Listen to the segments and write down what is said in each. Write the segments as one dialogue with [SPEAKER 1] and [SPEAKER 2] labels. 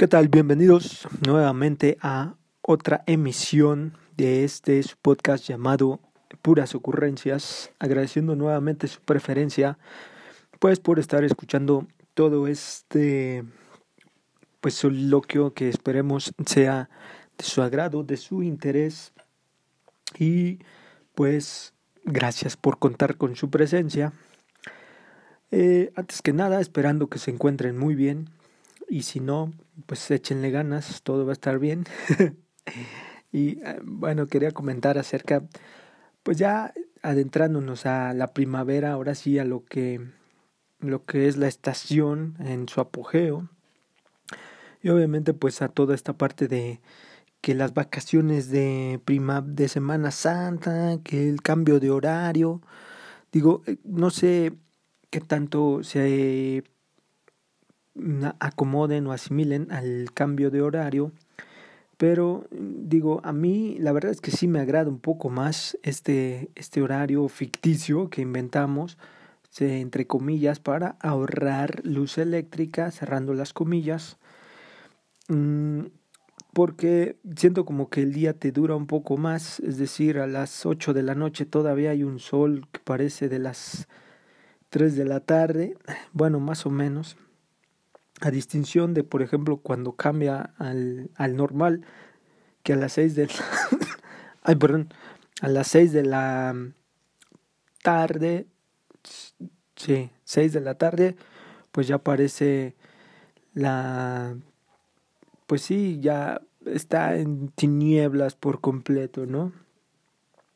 [SPEAKER 1] ¿Qué tal? Bienvenidos nuevamente a otra emisión de este podcast llamado Puras Ocurrencias, agradeciendo nuevamente su preferencia, pues por estar escuchando todo este pues soliloquio que esperemos sea de su agrado, de su interés y pues gracias por contar con su presencia. Eh, antes que nada, esperando que se encuentren muy bien y si no, pues échenle ganas, todo va a estar bien. y eh, bueno, quería comentar acerca, pues ya adentrándonos a la primavera, ahora sí a lo que, lo que es la estación en su apogeo. Y obviamente pues a toda esta parte de que las vacaciones de prima de Semana Santa, que el cambio de horario, digo, eh, no sé qué tanto se acomoden o asimilen al cambio de horario. Pero digo, a mí la verdad es que sí me agrada un poco más este, este horario ficticio que inventamos, entre comillas, para ahorrar luz eléctrica, cerrando las comillas. Mm, porque siento como que el día te dura un poco más, es decir, a las 8 de la noche todavía hay un sol que parece de las 3 de la tarde, bueno, más o menos a distinción de, por ejemplo, cuando cambia al, al normal, que a las seis de ay, perdón, a las de la tarde, sí, seis de la tarde, pues ya aparece la, pues sí, ya está en tinieblas por completo, ¿no?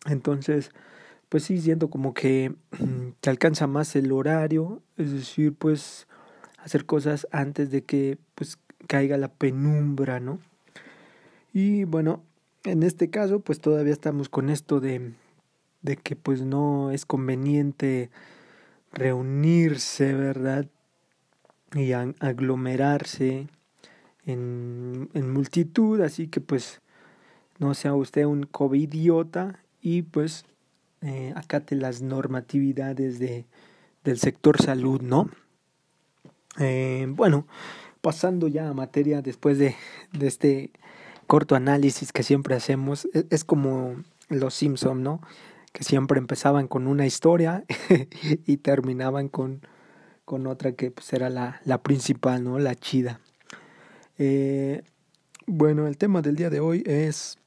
[SPEAKER 1] Entonces, pues sí, siento como que te alcanza más el horario, es decir, pues hacer cosas antes de que pues caiga la penumbra, ¿no? Y bueno, en este caso pues todavía estamos con esto de, de que pues no es conveniente reunirse, ¿verdad? Y aglomerarse en, en multitud, así que pues no sea usted un covidiota y pues eh, acate las normatividades de, del sector salud, ¿no? Eh, bueno, pasando ya a materia después de, este corto análisis que siempre hacemos, es, es como los Simpson, ¿no? Que siempre empezaban con una historia y terminaban con, con otra que pues era la, la principal, ¿no? La chida. Eh, bueno, el tema del día de hoy es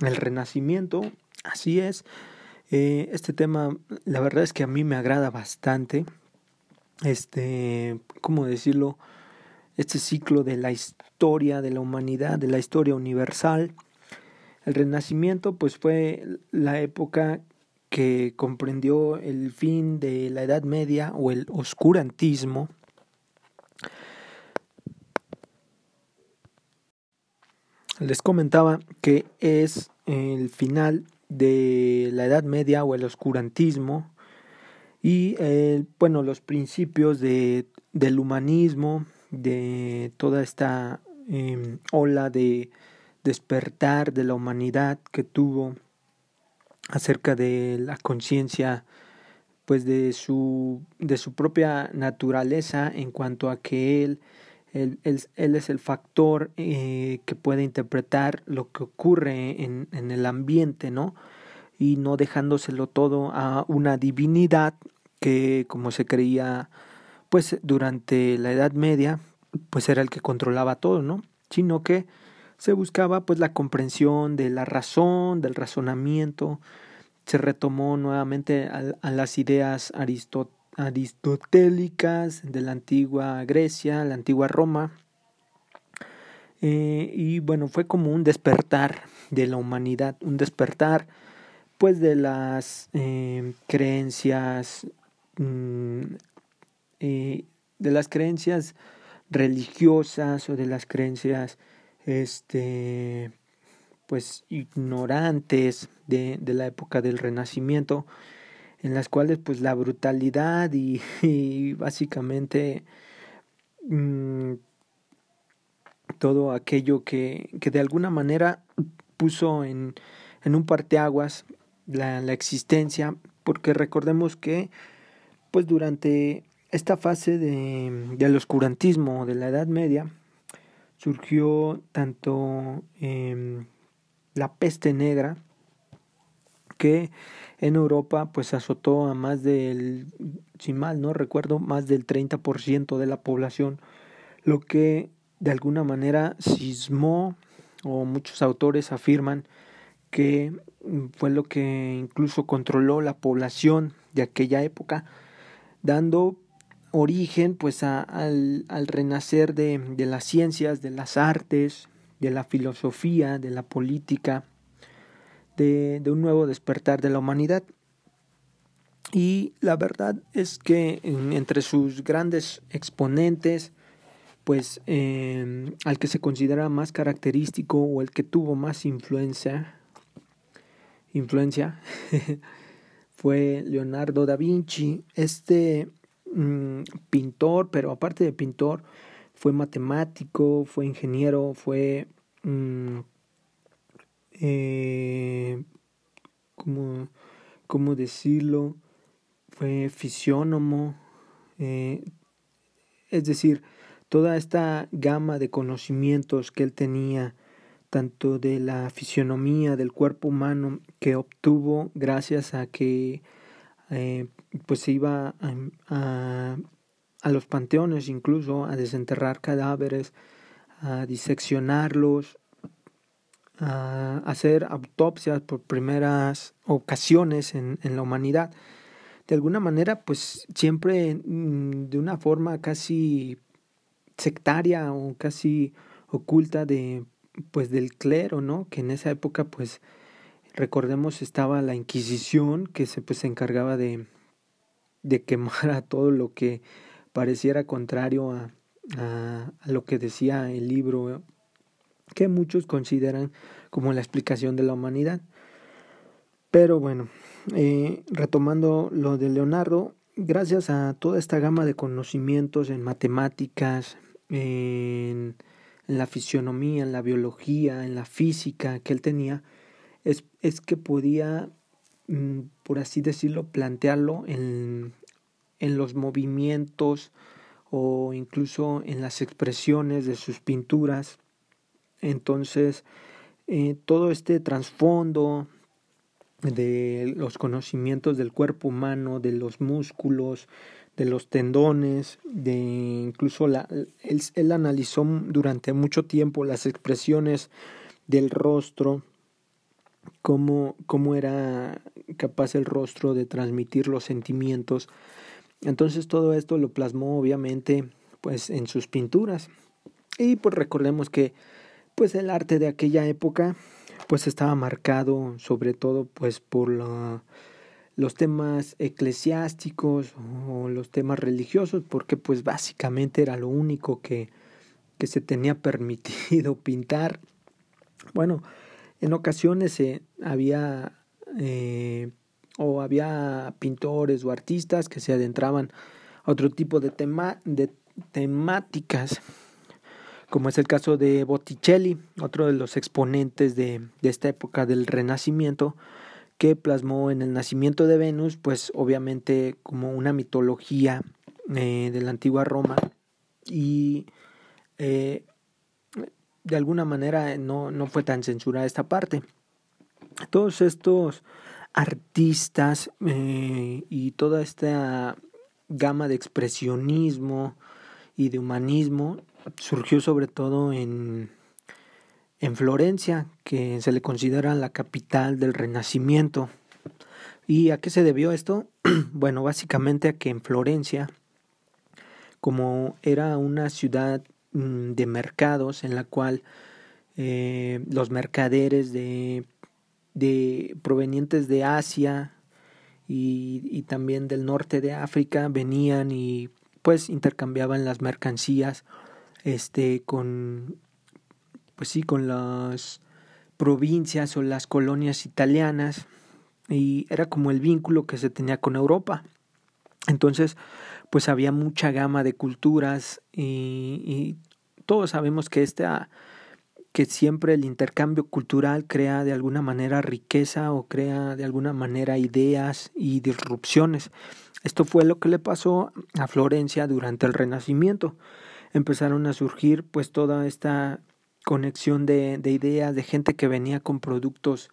[SPEAKER 1] el renacimiento, así es. Eh, este tema, la verdad es que a mí me agrada bastante este, ¿cómo decirlo? Este ciclo de la historia de la humanidad, de la historia universal. El Renacimiento, pues fue la época que comprendió el fin de la Edad Media o el oscurantismo. Les comentaba que es el final de la Edad Media o el oscurantismo y eh, bueno, los principios de, del humanismo, de toda esta em, ola de despertar de la humanidad que tuvo acerca de la conciencia pues de su de su propia naturaleza en cuanto a que él él, él, es el factor eh, que puede interpretar lo que ocurre en, en el ambiente, ¿no? y no dejándoselo todo a una divinidad que como se creía pues durante la Edad Media pues era el que controlaba todo, ¿no? Sino que se buscaba pues la comprensión de la razón, del razonamiento, se retomó nuevamente a, las ideas aristotélicas de la antigua Grecia, la antigua Roma, eh, y bueno, fue como un despertar de la humanidad, un despertar pues de las eh, creencias mm, de las creencias religiosas o de las creencias este pues ignorantes de, de la época del renacimiento en las cuales pues la brutalidad y, y básicamente mm, todo aquello que, que de alguna manera puso en, en un parteaguas la, la existencia, porque recordemos que pues durante esta fase de, del oscurantismo de la Edad Media surgió tanto la peste negra, que en Europa pues azotó a más del, si mal no recuerdo, más del 30% de la población, lo que de alguna manera sismó o muchos autores afirman que fue lo que incluso controló la población de aquella época, dando origen pues al, al, renacer de, de las ciencias, de las artes, de la filosofía, de la política, de, un nuevo despertar de la humanidad. Y la verdad es que entre sus grandes exponentes, pues em, al que se considera más característico o el que tuvo más influencia, influencia fue Leonardo da Vinci, este mm, pintor, pero aparte de pintor, fue matemático, fue ingeniero, fue mm, eh, ¿cómo, decirlo? Fue fisiónomo, eh, es decir, toda esta gama de conocimientos que él tenía, tanto de la fisionomía del cuerpo humano que obtuvo gracias a que eh, pues se iba a, a, los panteones incluso a desenterrar cadáveres, a diseccionarlos, a hacer autopsias por primeras ocasiones en, en la humanidad. De alguna manera, pues siempre mm, de una forma casi sectaria o casi oculta de pues del clero, ¿no? Que en esa época pues recordemos estaba la Inquisición que se pues se encargaba de de quemar a todo lo que pareciera contrario a, a, lo que decía el libro que muchos consideran como la explicación de la humanidad. Pero bueno, eh, retomando lo de Leonardo, gracias a toda esta gama de conocimientos en matemáticas, en, la fisionomía, en la biología, en la física que él tenía, es, es que podía, mm, por así decirlo, plantearlo en, en los movimientos o incluso en las expresiones de sus pinturas. Entonces, eh, todo este trasfondo de los conocimientos del cuerpo humano, de los músculos, de los tendones, de incluso la, él, analizó durante mucho tiempo las expresiones del rostro, cómo, cómo era capaz el rostro de transmitir los sentimientos. Entonces todo esto lo plasmó obviamente pues en sus pinturas. Y pues recordemos que pues el arte de aquella época pues estaba marcado sobre todo pues por los temas eclesiásticos o los temas religiosos porque pues básicamente era lo único que, que se tenía permitido pintar. Bueno en ocasiones había eh, o había pintores o artistas que se adentraban a otro tipo de tema de temáticas como es el caso de Botticelli, otro de los exponentes de, de esta época del Renacimiento, que plasmó en el nacimiento de Venus, pues obviamente como una mitología eh, de la antigua Roma y eh, de alguna manera no, no fue tan censurada esta parte. Todos estos artistas eh, y toda esta gama de expresionismo y de humanismo surgió sobre todo en, en Florencia, que se le considera la capital del Renacimiento. ¿Y a qué se debió esto? bueno, básicamente a que en Florencia, como era una ciudad mm, de mercados en la cual eh, los mercaderes de, de provenientes de Asia y, y también del norte de África venían y pues intercambiaban las mercancías este con pues sí con las provincias o las colonias italianas y era como el vínculo que se tenía con Europa entonces pues había mucha gama de culturas y, todos sabemos que esta que siempre el intercambio cultural crea de alguna manera riqueza o crea de alguna manera ideas y disrupciones. Esto fue lo que le pasó a Florencia durante el Renacimiento. empezaron a surgir pues toda esta conexión de, de ideas de gente que venía con productos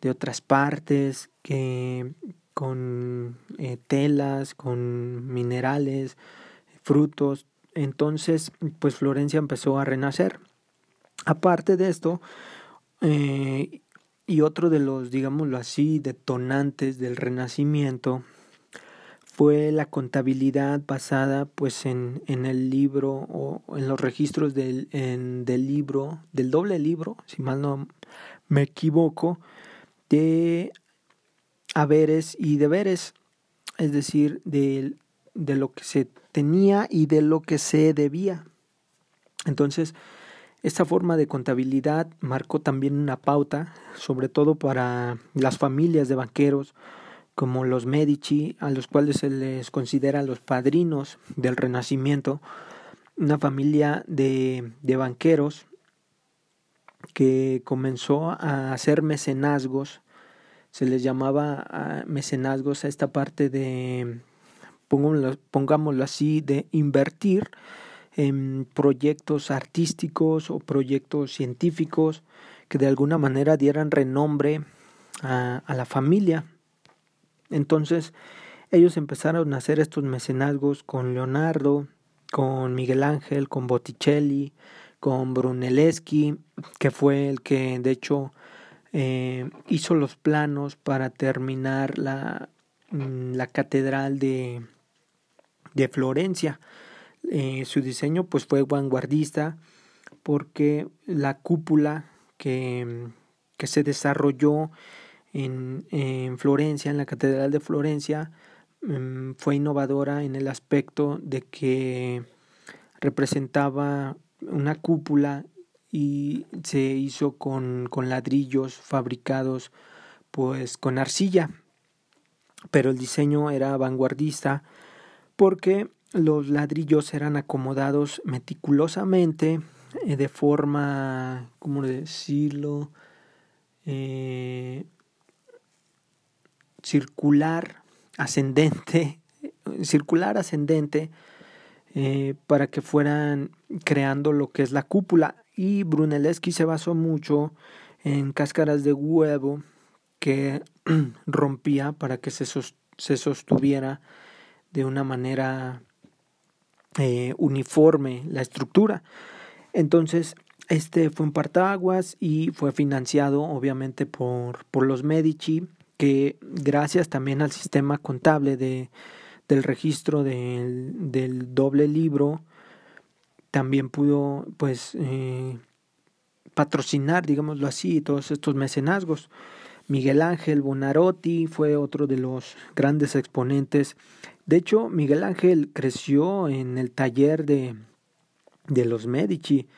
[SPEAKER 1] de otras partes, que con eh, telas, con minerales, frutos. Entonces, pues Florencia empezó a renacer. Aparte de esto, eh, y otro de los, digámoslo así, detonantes del renacimiento fue la contabilidad basada pues en, en el libro o en los registros del, del libro, del doble libro, si mal no me equivoco, de haberes y deberes, es decir, de, de lo que se tenía y de lo que se debía. Entonces, esta forma de contabilidad marcó también una pauta, sobre todo para las familias de banqueros como los Medici, a los cuales se les considera los padrinos del Renacimiento, una familia de, de banqueros que comenzó a hacer mecenazgos, se les llamaba mecenazgos a esta parte de, pongámoslo así, de invertir en proyectos artísticos o proyectos científicos que de alguna manera dieran renombre a la familia. Entonces ellos empezaron a hacer estos mecenazgos con Leonardo, con Miguel Ángel, con Botticelli, con Brunelleschi, que fue el que de hecho eh, hizo los planos para terminar la, mm, la catedral de, de Florencia. Eh, su diseño pues fue vanguardista porque la cúpula que, que se desarrolló en, en, Florencia, en la Catedral de Florencia, mm, fue innovadora en el aspecto de que representaba una cúpula y se hizo con, con ladrillos fabricados pues con arcilla pero el diseño era vanguardista porque los ladrillos eran acomodados meticulosamente eh, de forma, ¿cómo decirlo? Eh, circular ascendente, circular ascendente, eh, para que fueran creando lo que es la cúpula. Y Brunelleschi se basó mucho en cáscaras de huevo que rompía para que se, se sostuviera de una manera eh, uniforme la estructura. Entonces, este fue un partaguas y fue financiado obviamente por, por los Medici, que gracias también al sistema contable de, del registro del, del doble libro, también pudo pues eh, patrocinar, digámoslo así, todos estos mecenazgos. Miguel Ángel Bonarotti fue otro de los grandes exponentes de hecho, Miguel Ángel creció en el taller de, de los Medici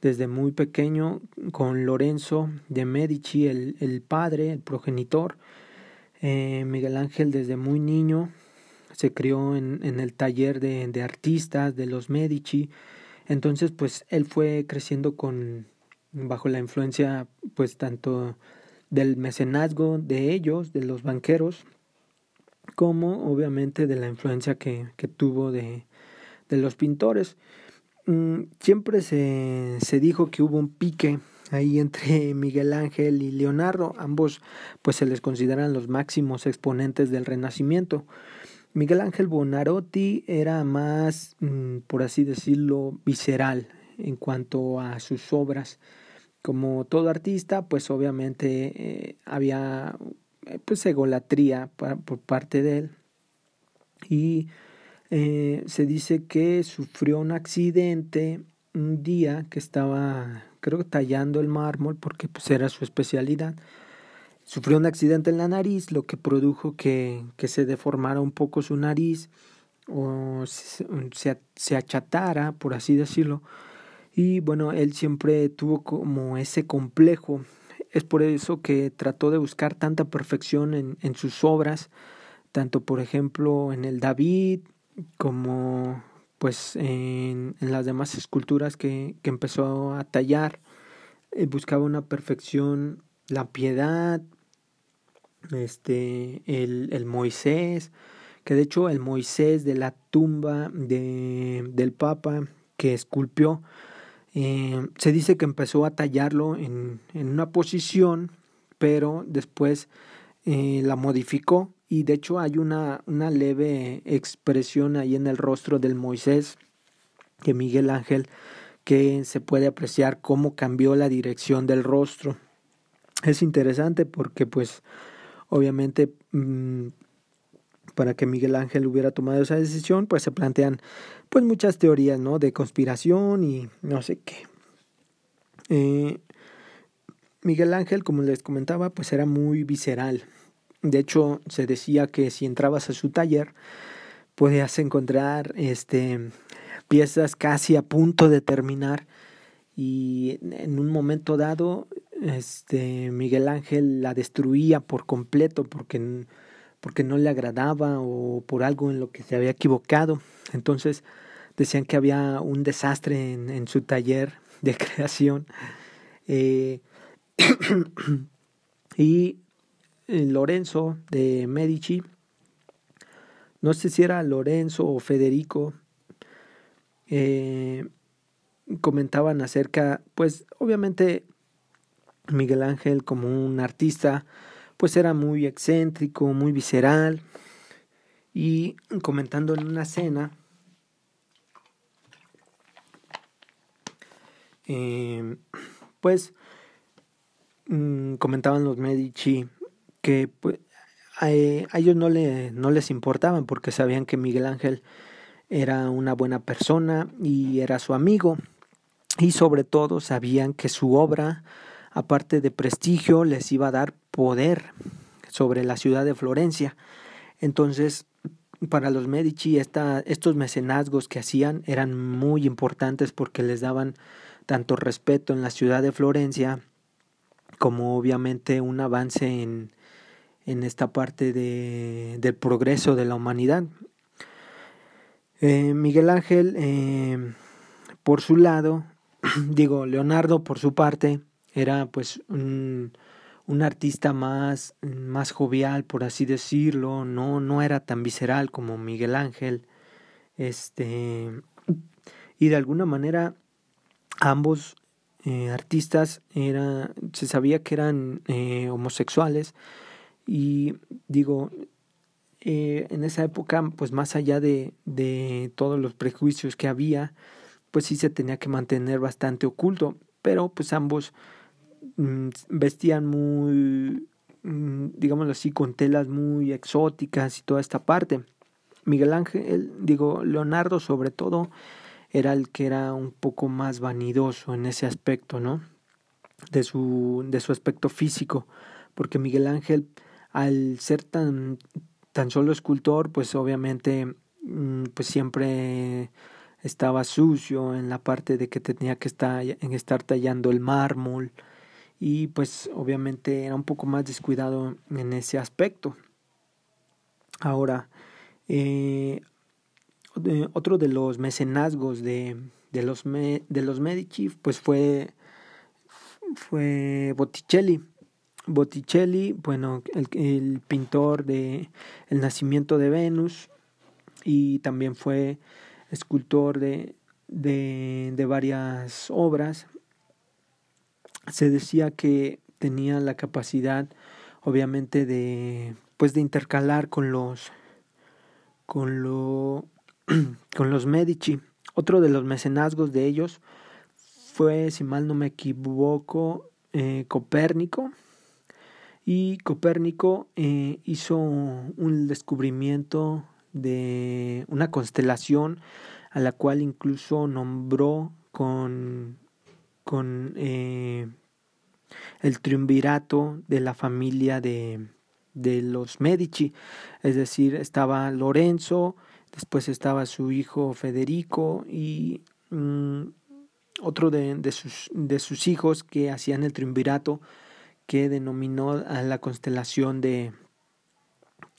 [SPEAKER 1] desde muy pequeño con Lorenzo de Medici, el, el padre, el progenitor. Eh, Miguel Ángel desde muy niño se crió en, el taller de, de, artistas de los Medici. Entonces, pues él fue creciendo con bajo la influencia, pues tanto del mecenazgo de ellos, de los banqueros, como obviamente de la influencia que, que tuvo de, de, los pintores. Mm, siempre se, se dijo que hubo un pique ahí entre Miguel Ángel y Leonardo, ambos pues se les consideran los máximos exponentes del Renacimiento. Miguel Ángel Bonarotti era más, mm, por así decirlo, visceral en cuanto a sus obras. Como todo artista, pues obviamente eh, había eh, pues egolatría por parte de él y eh, se dice que sufrió un accidente un día que estaba creo tallando el mármol porque pues era su especialidad sufrió un accidente en la nariz lo que produjo que, que se deformara un poco su nariz o se, se, achatara por así decirlo y bueno él siempre tuvo como ese complejo. Es por eso que trató de buscar tanta perfección en, en sus obras, tanto por ejemplo en el David como pues en, las demás esculturas que, que empezó a tallar. Eh, buscaba una perfección, la piedad, este, el, el Moisés, que de hecho el Moisés de la tumba de, del Papa que esculpió. Eh, se dice que empezó a tallarlo en, en una posición, pero después eh, la modificó y de hecho hay una, una leve expresión ahí en el rostro del Moisés de Miguel Ángel que se puede apreciar cómo cambió la dirección del rostro. Es interesante porque pues obviamente mm, para que Miguel Ángel hubiera tomado esa decisión, pues se plantean pues muchas teorías, ¿no? De conspiración y no sé qué. Eh, Miguel Ángel, como les comentaba, pues era muy visceral. De hecho, se decía que si entrabas a su taller, podías encontrar este piezas casi a punto de terminar y en un momento dado este Miguel Ángel la destruía por completo porque porque no le agradaba o por algo en lo que se había equivocado. Entonces decían que había un desastre en, en su taller de creación. Eh, y Lorenzo de Medici, no sé si era Lorenzo o Federico, eh, comentaban acerca, pues obviamente Miguel Ángel como un artista, pues era muy excéntrico, muy visceral. Y comentando en una cena, eh, pues mm, comentaban los Medici que pues, a, ellos no, le, no les importaban porque sabían que Miguel Ángel era una buena persona y era su amigo y sobre todo sabían que su obra aparte de prestigio, les iba a dar poder sobre la ciudad de Florencia. Entonces, para los Medici, esta, estos mecenazgos que hacían eran muy importantes porque les daban tanto respeto en la ciudad de Florencia como obviamente un avance en, en esta parte de, del progreso de la humanidad. Eh, Miguel Ángel, eh, por su lado, digo, Leonardo por su parte, era pues un, un artista más, más jovial, por así decirlo, no, no era tan visceral como Miguel Ángel. Este, y de alguna manera ambos eh, artistas era, se sabía que eran homosexuales y digo, eh, en esa época, pues más allá de, de todos los prejuicios que había, pues sí se tenía que mantener bastante oculto, pero pues ambos Mm, vestían muy, mm, digámoslo así, con telas muy exóticas y toda esta parte. Miguel Ángel, digo, Leonardo sobre todo, era el que era un poco más vanidoso en ese aspecto, ¿no? De su, de su aspecto físico, porque Miguel Ángel, al ser tan, tan solo escultor, pues obviamente, mm, pues siempre estaba sucio en la parte de que tenía que estar, tallando el mármol, y pues obviamente era un poco más descuidado en ese aspecto. Ahora, eh, otro de los mecenazgos de, de, los, de los Medici pues fue, fue Botticelli. Botticelli, bueno, el, pintor de El nacimiento de Venus y también fue escultor de, de, de varias obras. Se decía que tenía la capacidad obviamente de pues de intercalar con los con lo con los Medici. Otro de los mecenazgos de ellos fue si mal no me equivoco eh, Copérnico y Copérnico eh, hizo un descubrimiento de una constelación a la cual incluso nombró con con eh, el triunvirato de la familia de, de los Medici, es decir, estaba Lorenzo, después estaba su hijo Federico y mm, otro de, de, sus, de sus hijos que hacían el triunvirato que denominó a la constelación de,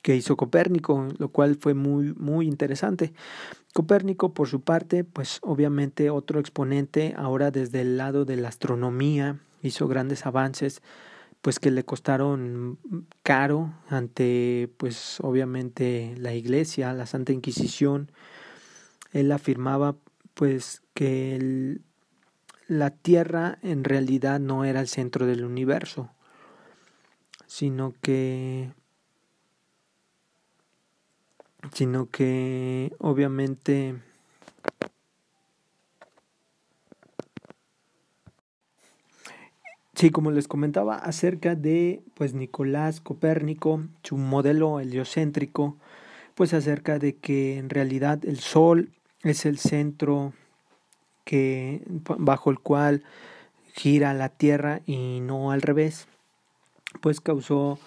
[SPEAKER 1] que hizo Copérnico, lo cual fue muy, muy interesante. Copérnico, por su parte, pues obviamente otro exponente, ahora desde el lado de la astronomía, hizo grandes avances, pues que le costaron caro ante, pues obviamente la Iglesia, la Santa Inquisición. Él afirmaba pues que la Tierra en realidad no era el centro del universo, sino que sino que obviamente Sí, como les comentaba acerca de pues Nicolás Copérnico, su modelo heliocéntrico, pues acerca de que en realidad el Sol es el centro que bajo el cual gira la Tierra y no al revés, pues causó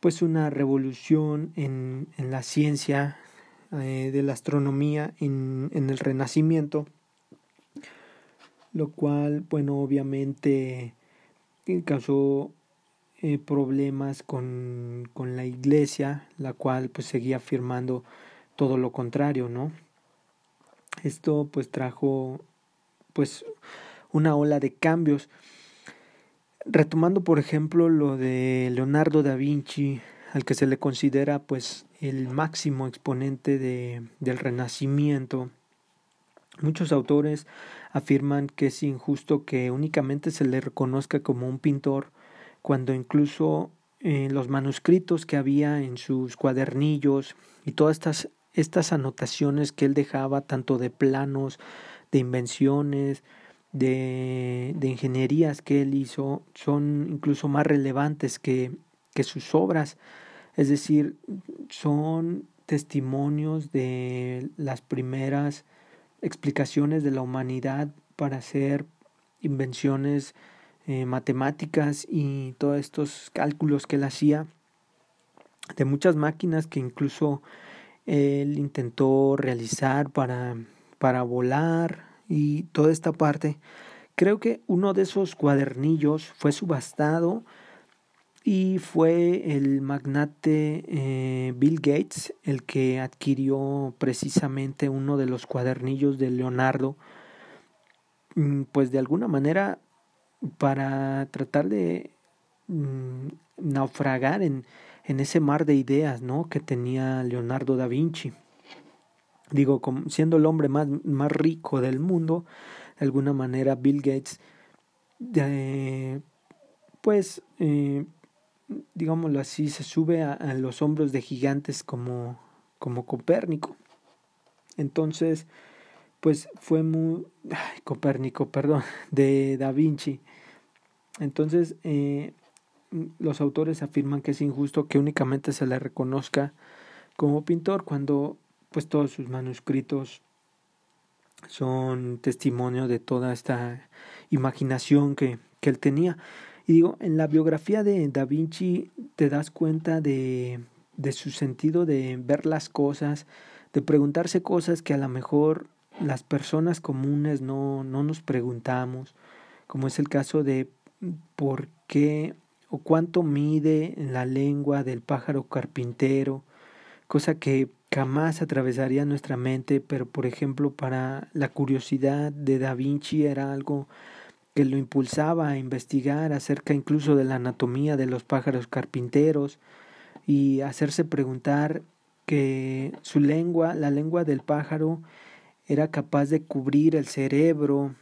[SPEAKER 1] pues una revolución en, en la ciencia eh, de la astronomía en, en el Renacimiento, lo cual, bueno, obviamente causó eh, problemas con, con, la iglesia, la cual pues seguía afirmando todo lo contrario, ¿no? Esto pues trajo pues una ola de cambios. Retomando por ejemplo lo de Leonardo da Vinci, al que se le considera pues el máximo exponente de, del renacimiento, muchos autores afirman que es injusto que únicamente se le reconozca como un pintor cuando incluso eh, los manuscritos que había en sus cuadernillos y todas estas, estas anotaciones que él dejaba, tanto de planos, de invenciones, de, de ingenierías que él hizo, son incluso más relevantes que, que sus obras. Es decir, son testimonios de las primeras explicaciones de la humanidad para hacer invenciones eh, matemáticas y todos estos cálculos que él hacía de muchas máquinas que incluso él intentó realizar para, para volar y toda esta parte. Creo que uno de esos cuadernillos fue subastado y fue el magnate eh, Bill Gates el que adquirió precisamente uno de los cuadernillos de Leonardo, mm, pues de alguna manera para tratar de mm, naufragar en, en ese mar de ideas ¿no? que tenía Leonardo da Vinci. Digo, siendo el hombre más, más rico del mundo, de alguna manera Bill Gates, pues eh, digámoslo así, se sube a, los hombros de gigantes como, como Copérnico. Entonces, pues fue muy... Copérnico, perdón, de Da Vinci. Entonces, eh, los autores afirman que es injusto que únicamente se le reconozca como pintor cuando pues todos sus manuscritos son testimonio de toda esta imaginación que, que él tenía. Y digo, en la biografía de Da Vinci te das cuenta de, de su sentido de ver las cosas, de preguntarse cosas que a lo mejor las personas comunes no, no nos preguntamos, como es el caso de por qué o cuánto mide la lengua del pájaro carpintero, cosa que jamás atravesaría nuestra mente, pero por ejemplo para la curiosidad de Da Vinci era algo que lo impulsaba a investigar acerca incluso de la anatomía de los pájaros carpinteros y hacerse preguntar que su lengua, la lengua del pájaro, era capaz de cubrir el cerebro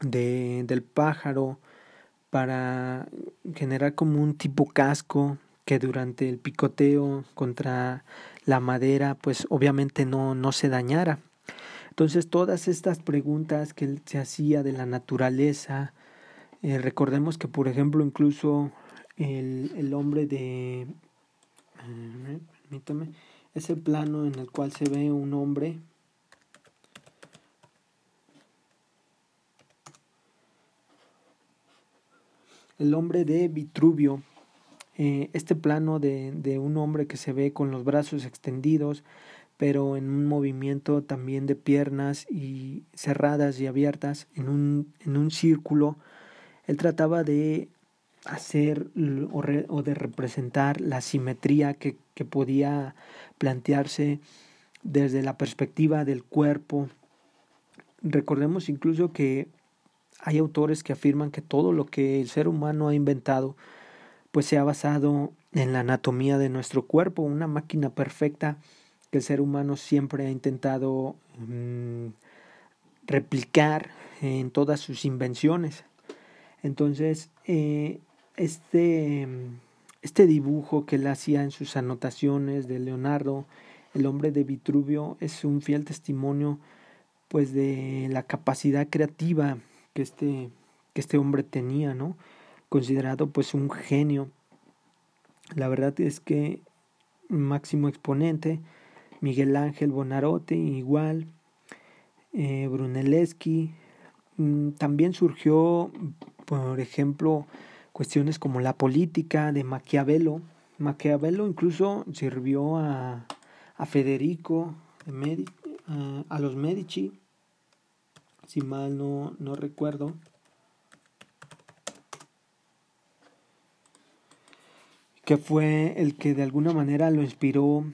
[SPEAKER 1] de, del pájaro para generar como un tipo casco que durante el picoteo contra la madera pues obviamente no, no se dañara. Entonces todas estas preguntas que se hacía de la naturaleza, eh, recordemos que por ejemplo incluso el, el hombre de... Permítame, ese plano en el cual se ve un hombre el hombre de Vitruvio, eh, este plano de, de, un hombre que se ve con los brazos extendidos, pero en un movimiento también de piernas y cerradas y abiertas en un, en un círculo. Él trataba de hacer o, de representar la simetría que, que podía plantearse desde la perspectiva del cuerpo. Recordemos incluso que hay autores que afirman que todo lo que el ser humano ha inventado pues se ha basado en la anatomía de nuestro cuerpo, una máquina perfecta que el ser humano siempre ha intentado mm, replicar en todas sus invenciones. Entonces, eh, este, este dibujo que él hacía en sus anotaciones de Leonardo, el hombre de Vitruvio, es un fiel testimonio pues de la capacidad creativa que este, que este hombre tenía, ¿no? Considerado pues un genio. La verdad es que máximo exponente, Miguel Ángel Bonarote igual, eh, Brunelleschi, mm, también surgió, por ejemplo, cuestiones como la política de Maquiavelo. Maquiavelo incluso sirvió a, a Federico, a, a los Medici, si mal no, no recuerdo. Que fue el que de alguna manera lo inspiró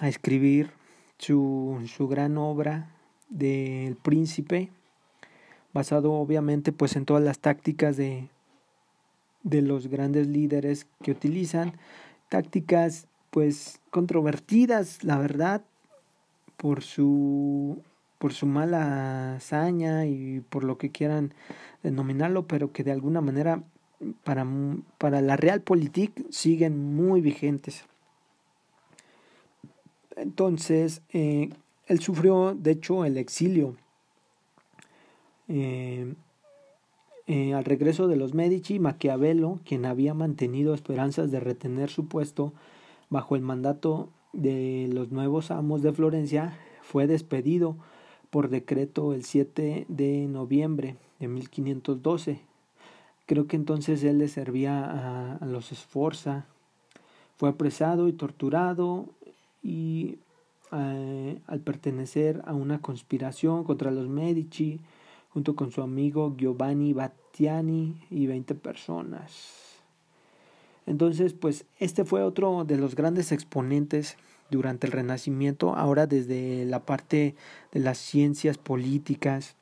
[SPEAKER 1] a escribir su, su gran obra del príncipe, basado obviamente pues en todas las tácticas de, de los grandes líderes que utilizan, tácticas pues controvertidas, la verdad, por su por su mala hazaña y por lo que quieran denominarlo, pero que de alguna manera para, para la Realpolitik siguen muy vigentes. Entonces, eh, él sufrió, de hecho, el exilio. Eh, eh, al regreso de los Medici, Maquiavelo, quien había mantenido esperanzas de retener su puesto bajo el mandato de los nuevos amos de Florencia, fue despedido por decreto el 7 de noviembre de 1512 Creo que entonces él le servía a, los Esforza. Fue apresado y torturado y eh, al pertenecer a una conspiración contra los Medici, junto con su amigo Giovanni Battiani y 20 personas. Entonces, pues este fue otro de los grandes exponentes durante el Renacimiento, ahora desde la parte de las ciencias políticas,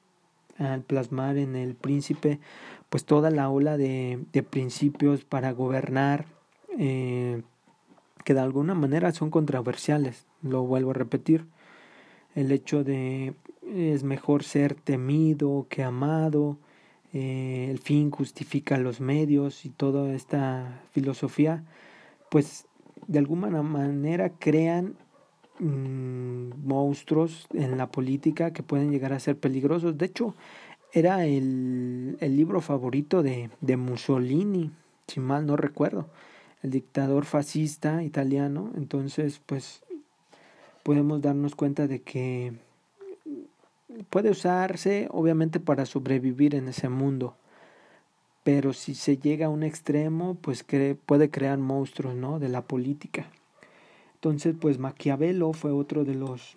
[SPEAKER 1] al plasmar en el príncipe pues toda la ola de, de principios para gobernar eh, que de alguna manera son controversiales, lo vuelvo a repetir, el hecho de es mejor ser temido que amado, eh, el fin justifica los medios y toda esta filosofía, pues de alguna manera crean mm, monstruos en la política que pueden llegar a ser peligrosos. De hecho, era el, el libro favorito de, de Mussolini, si mal no recuerdo, el dictador fascista italiano. Entonces, pues podemos darnos cuenta de que puede usarse obviamente para sobrevivir en ese mundo pero si se llega a un extremo pues puede crear monstruos no de la política. Entonces pues Maquiavelo fue otro de los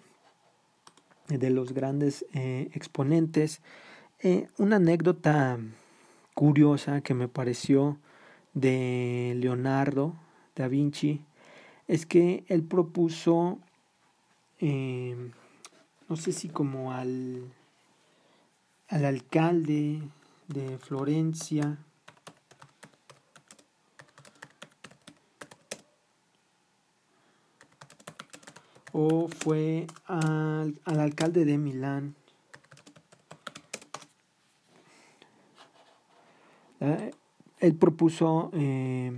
[SPEAKER 1] de los grandes eh, exponentes eh, una anécdota curiosa que me pareció de Leonardo da Vinci es que él propuso, eh, no sé si como al, al alcalde de Florencia, o fue al, al alcalde de Milán, Eh, él propuso eh,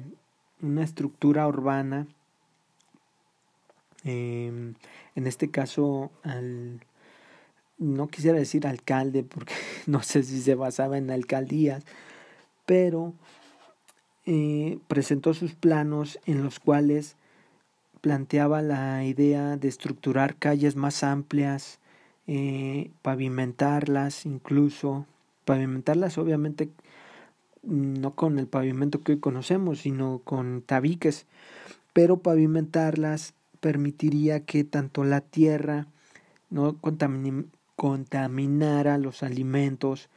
[SPEAKER 1] una estructura urbana, em, en este caso al, no quisiera decir alcalde porque no sé si se basaba en alcaldías, pero eh, presentó sus planos en los cuales planteaba la idea de estructurar calles más amplias, pavimentarlas incluso, pavimentarlas obviamente no con el pavimento que hoy conocemos, sino con tabiques, pero pavimentarlas permitiría que tanto la tierra no contaminara los alimentos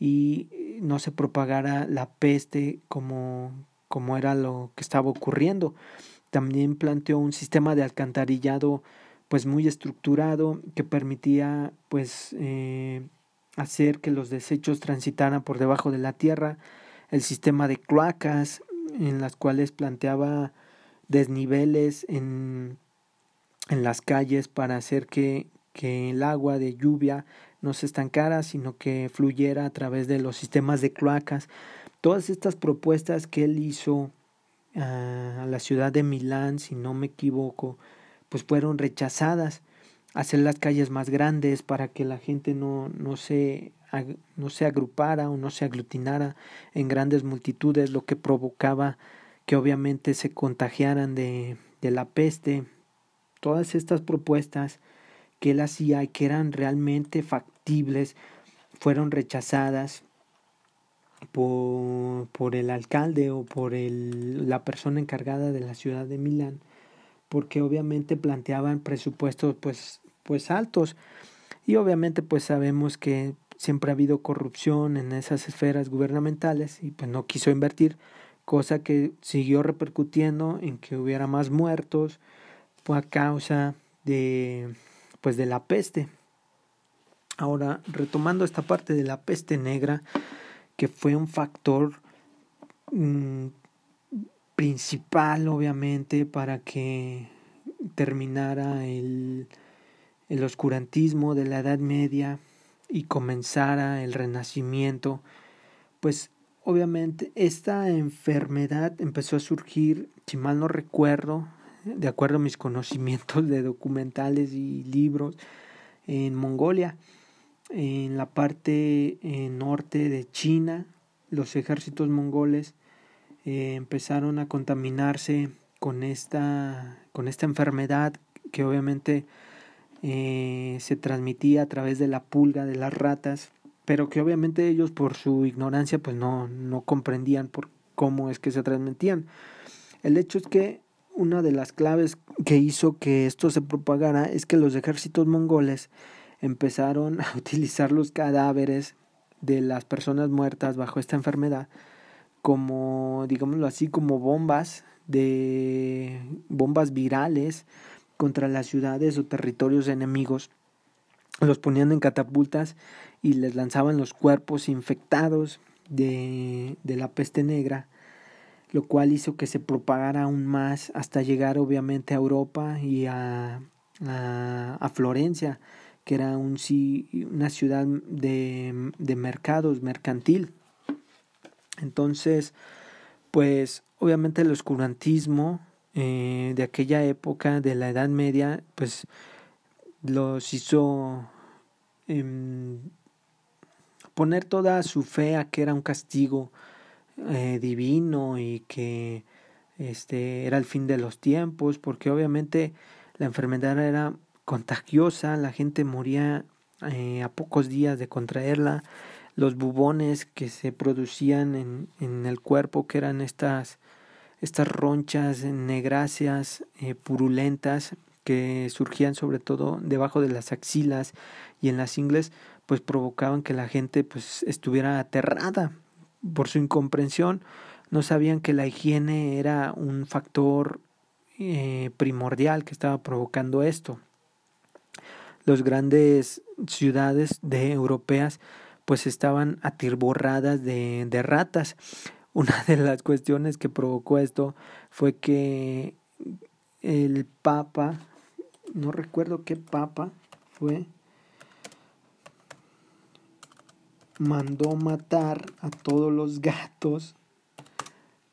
[SPEAKER 1] y no se propagara la peste como, como era lo que estaba ocurriendo. También planteó un sistema de alcantarillado pues muy estructurado que permitía pues eh, hacer que los desechos transitaran por debajo de la tierra el sistema de cloacas en las cuales planteaba desniveles en, en las calles para hacer que, que el agua de lluvia no se estancara, sino que fluyera a través de los sistemas de cloacas. Todas estas propuestas que él hizo ah, a la ciudad de Milán, si no me equivoco, pues fueron rechazadas. Hacer las calles más grandes para que la gente no, no, se, no se agrupara o no se aglutinara en grandes multitudes, lo que provocaba que obviamente se contagiaran de, de la peste. Todas estas propuestas que él hacía y que eran realmente factibles fueron rechazadas por, por el alcalde o por el, la persona encargada de la ciudad de Milán porque obviamente planteaban presupuestos pues, pues altos y obviamente pues sabemos que siempre ha habido corrupción en esas esferas gubernamentales y pues no quiso invertir, cosa que siguió repercutiendo en que hubiera más muertos a causa de pues de la peste. Ahora, retomando esta parte de la peste negra, que fue un factor mm, principal, obviamente, para que terminara el, el oscurantismo de la Edad Media y comenzara el Renacimiento, pues obviamente esta enfermedad empezó a surgir, si mal no recuerdo, de acuerdo a mis conocimientos de documentales y libros, en Mongolia, en la parte eh, norte de China, los ejércitos mongoles eh, empezaron a contaminarse con esta, con esta enfermedad que obviamente eh, se transmitía a través de la pulga de las ratas, pero que obviamente ellos por su ignorancia pues no, no comprendían por cómo es que se transmitían. El hecho es que una de las claves que hizo que esto se propagara es que los ejércitos mongoles empezaron a utilizar los cadáveres de las personas muertas bajo esta enfermedad como, digámoslo así, como bombas de bombas virales contra las ciudades o territorios enemigos. Los ponían en catapultas y les lanzaban los cuerpos infectados de, de la peste negra, lo cual hizo que se propagara aún más hasta llegar obviamente a Europa y a, a, a Florencia, que era un, una ciudad de, de mercados, mercantil. Entonces, pues obviamente el oscurantismo eh, de aquella época, de la Edad Media, pues los hizo em, poner toda su fe a que era un castigo eh, divino y que este era el fin de los tiempos, porque obviamente la enfermedad era contagiosa, la gente moría eh, a pocos días de contraerla, los bubones que se producían en, en el cuerpo, que eran estas, estas ronchas negráceas, eh, purulentas, que surgían sobre todo debajo de las axilas y en las ingles, pues provocaban que la gente pues estuviera aterrada por su incomprensión, no sabían que la higiene era un factor eh, primordial que estaba provocando esto. Las grandes ciudades de europeas pues estaban atirborradas de, de ratas. Una de las cuestiones que provocó esto fue que el Papa, no recuerdo qué Papa fue, mandó matar a todos los gatos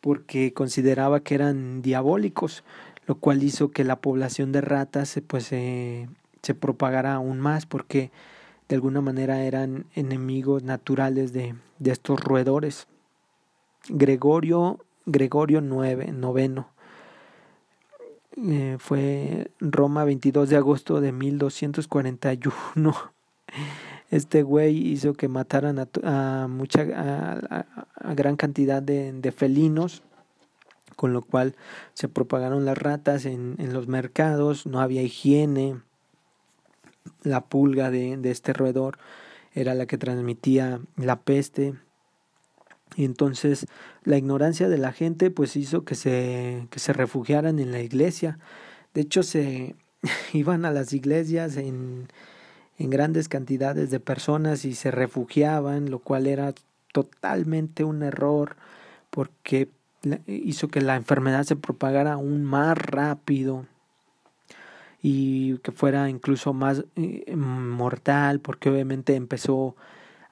[SPEAKER 1] porque consideraba que eran diabólicos, lo cual hizo que la población de ratas pues se propagara aún más porque de alguna manera eran enemigos naturales de, de estos roedores. Gregorio, Gregorio IX, noveno, eh, fue Roma 22 de agosto de 1241. Este güey hizo que mataran a, mucha a, gran cantidad de, de, felinos, con lo cual se propagaron las ratas en, en los mercados, no había higiene, la pulga de, de este roedor era la que transmitía la peste. Y entonces la ignorancia de la gente pues hizo que se, que se refugiaran en la iglesia. De hecho se iban a las iglesias en, en grandes cantidades de personas y se refugiaban, lo cual era totalmente un error porque hizo que la enfermedad se propagara aún más rápido y que fuera incluso más eh, mortal porque obviamente empezó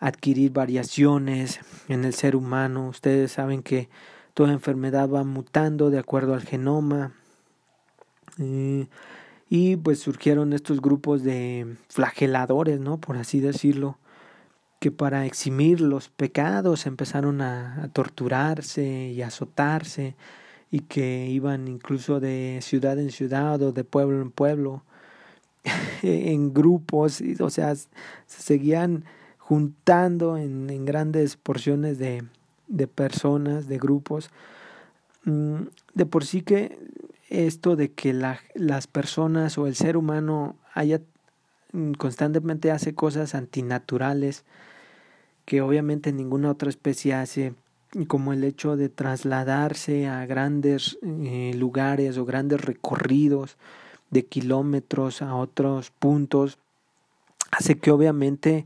[SPEAKER 1] adquirir variaciones en el ser humano. Ustedes saben que toda enfermedad va mutando de acuerdo al genoma. Y pues surgieron estos grupos de flageladores, ¿no? Por así decirlo, que para eximir los pecados empezaron a, a torturarse y azotarse y que iban incluso de ciudad en ciudad o de pueblo en pueblo en grupos, o sea, se seguían juntando en, grandes porciones de, personas, de grupos. Mm, de por sí que esto de que la, las personas o el ser humano haya mm, constantemente hace cosas antinaturales que obviamente ninguna otra especie hace como el hecho de trasladarse a grandes eh, lugares o grandes recorridos de kilómetros a otros puntos, hace que obviamente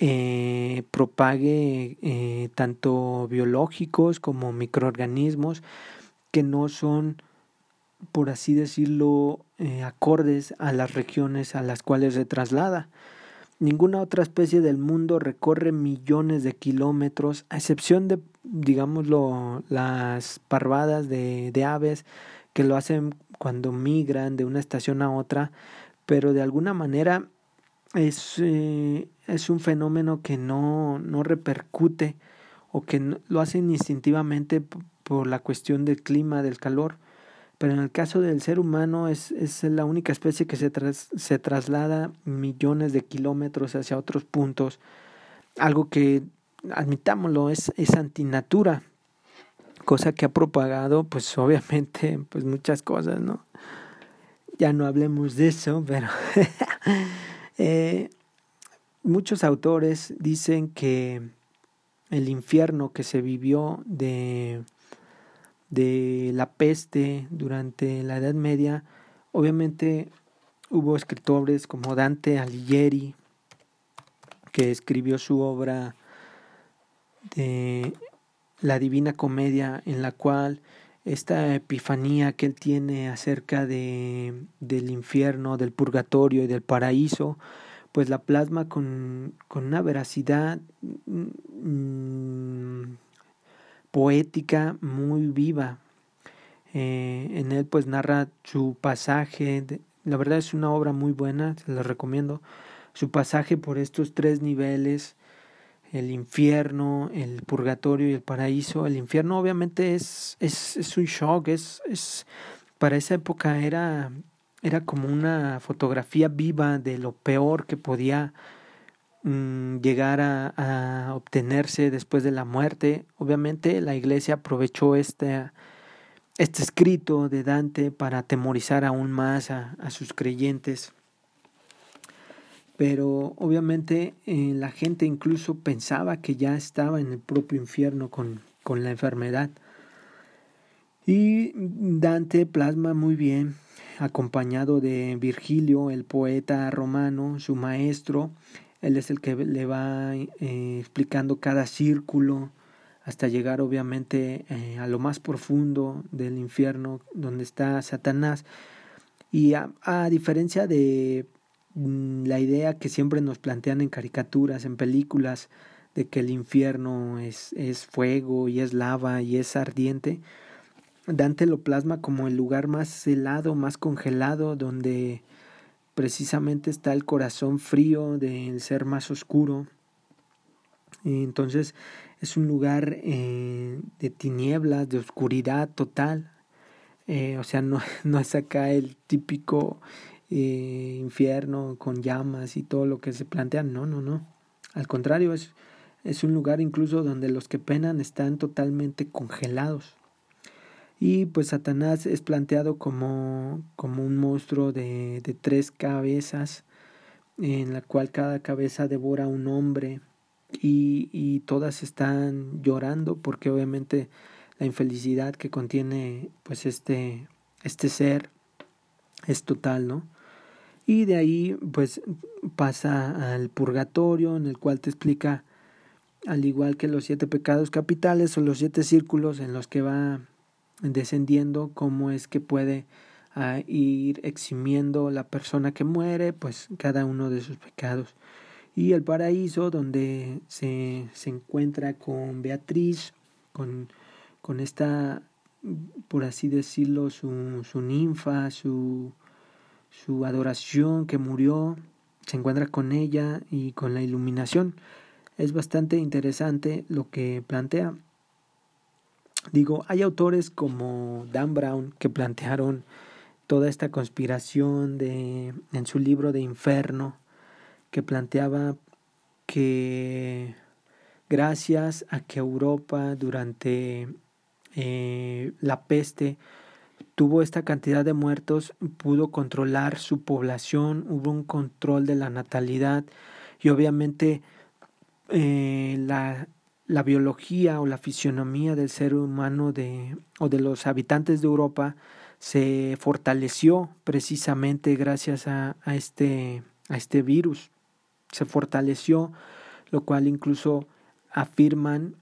[SPEAKER 1] eh, propague eh, tanto biológicos como microorganismos que no son, por así decirlo, acordes a las regiones a las cuales se traslada. Ninguna otra especie del mundo recorre millones de kilómetros, a excepción de, digámoslo, las parvadas de, de aves que lo hacen cuando migran de una estación a otra, pero de alguna manera es, eh, es un fenómeno que no, no repercute o que lo hacen instintivamente por la cuestión del clima, del calor pero en el caso del ser humano es, es la única especie que se, se traslada millones de kilómetros hacia otros puntos, algo que, admitámoslo, es, es antinatura, cosa que ha propagado, pues obviamente, pues muchas cosas, ¿no? Ya no hablemos de eso, pero eh, muchos autores dicen que el infierno que se vivió de de la peste durante la Edad Media, obviamente hubo escritores como Dante Alighieri, que escribió su obra de la Divina Comedia, en la cual esta epifanía que él tiene acerca de, del infierno, del purgatorio y del paraíso, pues la plasma con, con una veracidad mm, poética muy viva. Eh, en él pues narra su pasaje, la verdad es una obra muy buena, se la recomiendo, su pasaje por estos tres niveles, el infierno, el purgatorio y el paraíso. El infierno obviamente es, es, es un shock, es, es, para esa época era, era como una fotografía viva de lo peor que podía Mm, llegar a, a, obtenerse después de la muerte. Obviamente la iglesia aprovechó este, este escrito de Dante para atemorizar aún más a, a sus creyentes. Pero obviamente eh, la gente incluso pensaba que ya estaba en el propio infierno con, con la enfermedad. Y Dante plasma muy bien, acompañado de Virgilio, el poeta romano, su maestro, él es el que le va eh, explicando cada círculo hasta llegar obviamente eh, a lo más profundo del infierno donde está Satanás. Y a, diferencia de mm, la idea que siempre nos plantean en caricaturas, en películas, de que el infierno es, es fuego y es lava y es ardiente, Dante lo plasma como el lugar más helado, más congelado, donde precisamente está el corazón frío del ser más oscuro. Entonces es un lugar eh, de tinieblas, de oscuridad total. Eh, o sea, no, no es acá el típico eh, infierno con llamas y todo lo que se plantea. No, no, no. Al contrario, es, es un lugar incluso donde los que penan están totalmente congelados. Y pues Satanás es planteado como, como un monstruo de, de tres cabezas, en la cual cada cabeza devora a un hombre y, y todas están llorando porque obviamente la infelicidad que contiene pues este, este ser es total, ¿no? Y de ahí pues pasa al purgatorio en el cual te explica al igual que los siete pecados capitales o los siete círculos en los que va descendiendo, cómo es que puede a ir eximiendo la persona que muere, pues cada uno de sus pecados. Y el paraíso donde se, se encuentra con Beatriz, con, con esta, por así decirlo, su, su ninfa, su, su adoración que murió, se encuentra con ella y con la iluminación. Es bastante interesante lo que plantea. Digo, hay autores como Dan Brown que plantearon toda esta conspiración de, en su libro de Inferno, que planteaba que gracias a que Europa durante eh, la peste tuvo esta cantidad de muertos, pudo controlar su población, hubo un control de la natalidad y obviamente eh, la, la, biología o la fisionomía del ser humano de, o de los habitantes de Europa se fortaleció precisamente gracias a, a, este, a este virus. Se fortaleció, lo cual incluso afirman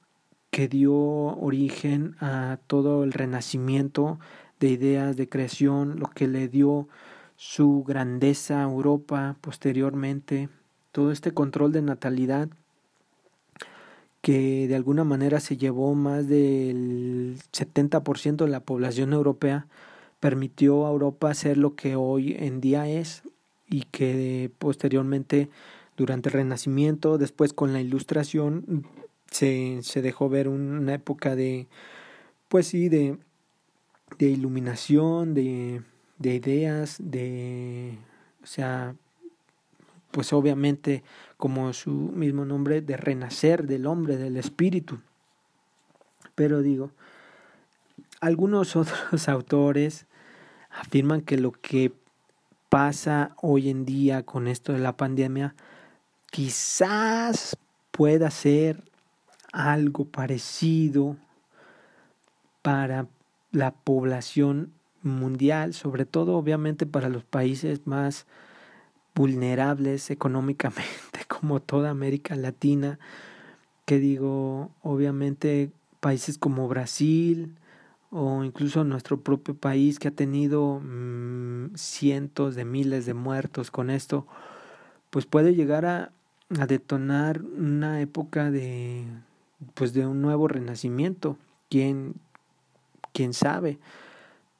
[SPEAKER 1] que dio origen a todo el renacimiento de ideas de creación, lo que le dio su grandeza a Europa posteriormente, todo este control de natalidad que de alguna manera se llevó más del 70% de la población europea, permitió a Europa ser lo que hoy en día es y que posteriormente durante el Renacimiento, después con la Ilustración, se, se dejó ver una época de, pues sí, de, de iluminación, de, de ideas, de, o sea, pues obviamente, como su mismo nombre, de renacer del hombre, del espíritu. Pero digo, algunos otros autores afirman que lo que pasa hoy en día con esto de la pandemia quizás pueda ser algo parecido para la población mundial, sobre todo obviamente para los países más vulnerables económicamente, como toda América Latina, que digo, obviamente países como Brasil, o incluso nuestro propio país que ha tenido mm, cientos de miles de muertos con esto, pues puede llegar a, a detonar una época de pues de un nuevo renacimiento. ¿Quién, quién sabe?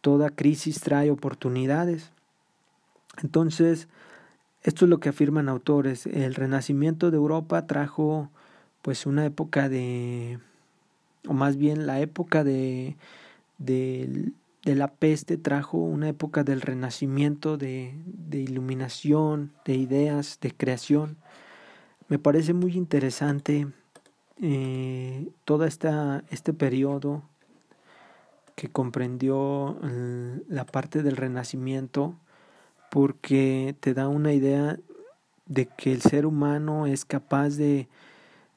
[SPEAKER 1] Toda crisis trae oportunidades. Entonces, esto es lo que afirman autores. El renacimiento de Europa trajo pues una época de, o más bien la época de de, de la peste trajo una época del renacimiento, de, de iluminación, de ideas, de creación. Me parece muy interesante eh, todo esta, este periodo que comprendió la parte del renacimiento porque te da una idea de que el ser humano es capaz de,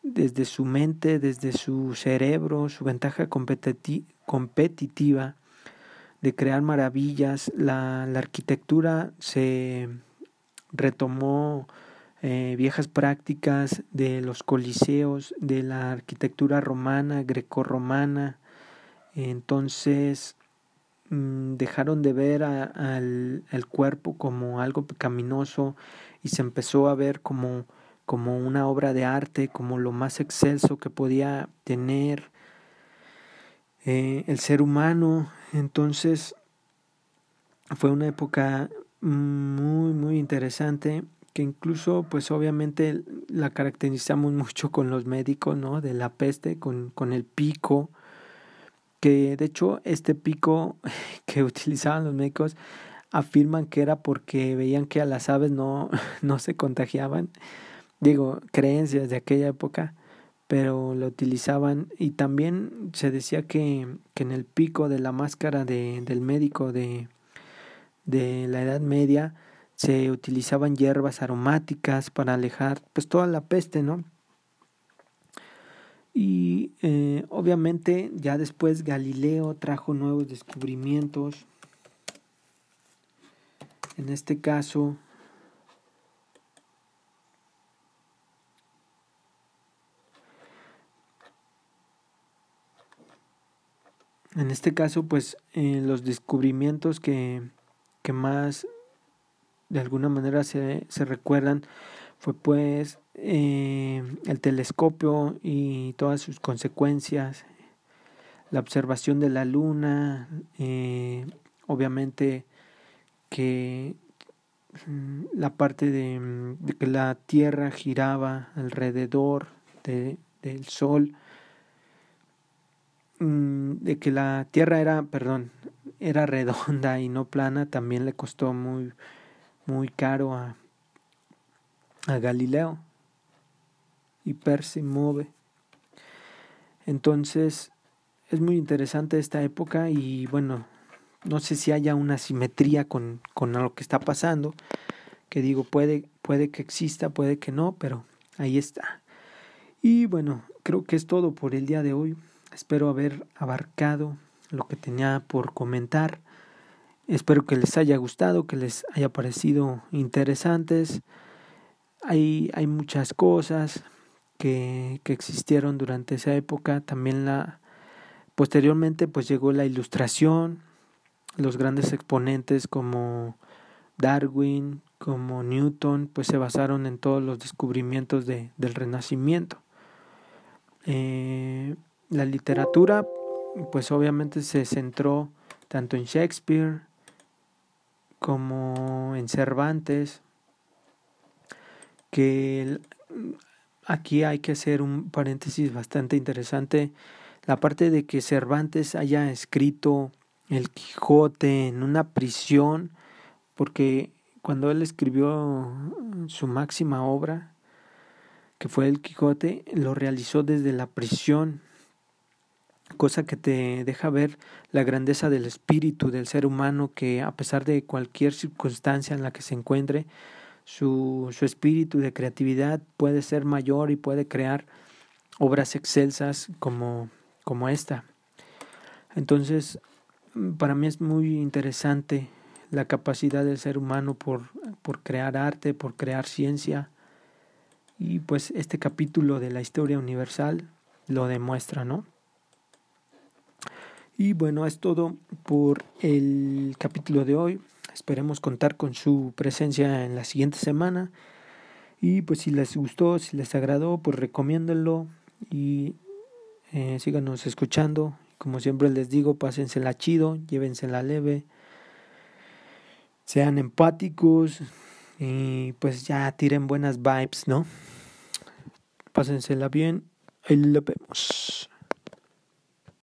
[SPEAKER 1] desde su mente, desde su cerebro, su ventaja competitiva, de crear maravillas. La, arquitectura se retomó eh, viejas prácticas de los coliseos, de la arquitectura romana, grecorromana. Entonces dejaron de ver al, al, cuerpo como algo pecaminoso y se empezó a ver como, como una obra de arte, como lo más excelso que podía tener eh, el ser humano. Entonces fue una época muy, muy interesante que incluso pues obviamente la caracterizamos mucho con los médicos, ¿no? De la peste, con, con el pico, que de hecho este pico que utilizaban los médicos afirman que era porque veían que a las aves no, no se contagiaban, digo, creencias de aquella época, pero lo utilizaban y también se decía que, que en el pico de la máscara de, del médico de, de la Edad Media se utilizaban hierbas aromáticas para alejar pues toda la peste, ¿no? Y eh, obviamente ya después Galileo trajo nuevos descubrimientos. En este caso En este caso, pues los descubrimientos que, que más de alguna manera se, se recuerdan fue pues eh, el telescopio y todas sus consecuencias, la observación de la luna, eh, obviamente que mm, la parte de, que la Tierra giraba alrededor de, del Sol, mm, de que la Tierra era, perdón, era redonda y no plana, también le costó muy, muy caro a, a Galileo y Persimove. Entonces, es muy interesante esta época y bueno, no sé si haya una simetría con, con lo que está pasando, que digo, puede, puede que exista, puede que no, pero ahí está. Y bueno, creo que es todo por el día de hoy. Espero haber abarcado lo que tenía por comentar. Espero que les haya gustado, que les haya parecido interesantes. Hay, hay muchas cosas que, existieron durante esa época. También la posteriormente pues llegó la ilustración, los grandes exponentes como Darwin, como Newton, pues se basaron en todos los descubrimientos de, del Renacimiento. Eh, la literatura, pues obviamente se centró tanto en Shakespeare como en Cervantes, que aquí hay que hacer un paréntesis bastante interesante, la parte de que Cervantes haya escrito el Quijote en una prisión, porque cuando él escribió su máxima obra, que fue el Quijote, lo realizó desde la prisión, cosa que te deja ver la grandeza del espíritu del ser humano que a pesar de cualquier circunstancia en la que se encuentre, su, su espíritu de creatividad puede ser mayor y puede crear obras excelsas como, como esta. Entonces, para mí es muy interesante la capacidad del ser humano por, por crear arte, por crear ciencia. Y pues este capítulo de la historia universal lo demuestra, ¿no? Y bueno, es todo por el capítulo de hoy. Esperemos contar con su presencia en la siguiente semana. Y pues si les gustó, si les agradó, pues recomiéndenlo y eh, síganos escuchando como siempre les digo, pásensela chido, llévensela leve, sean empáticos y pues ya tiren buenas vibes, ¿no? Pásensela bien, ahí lo vemos.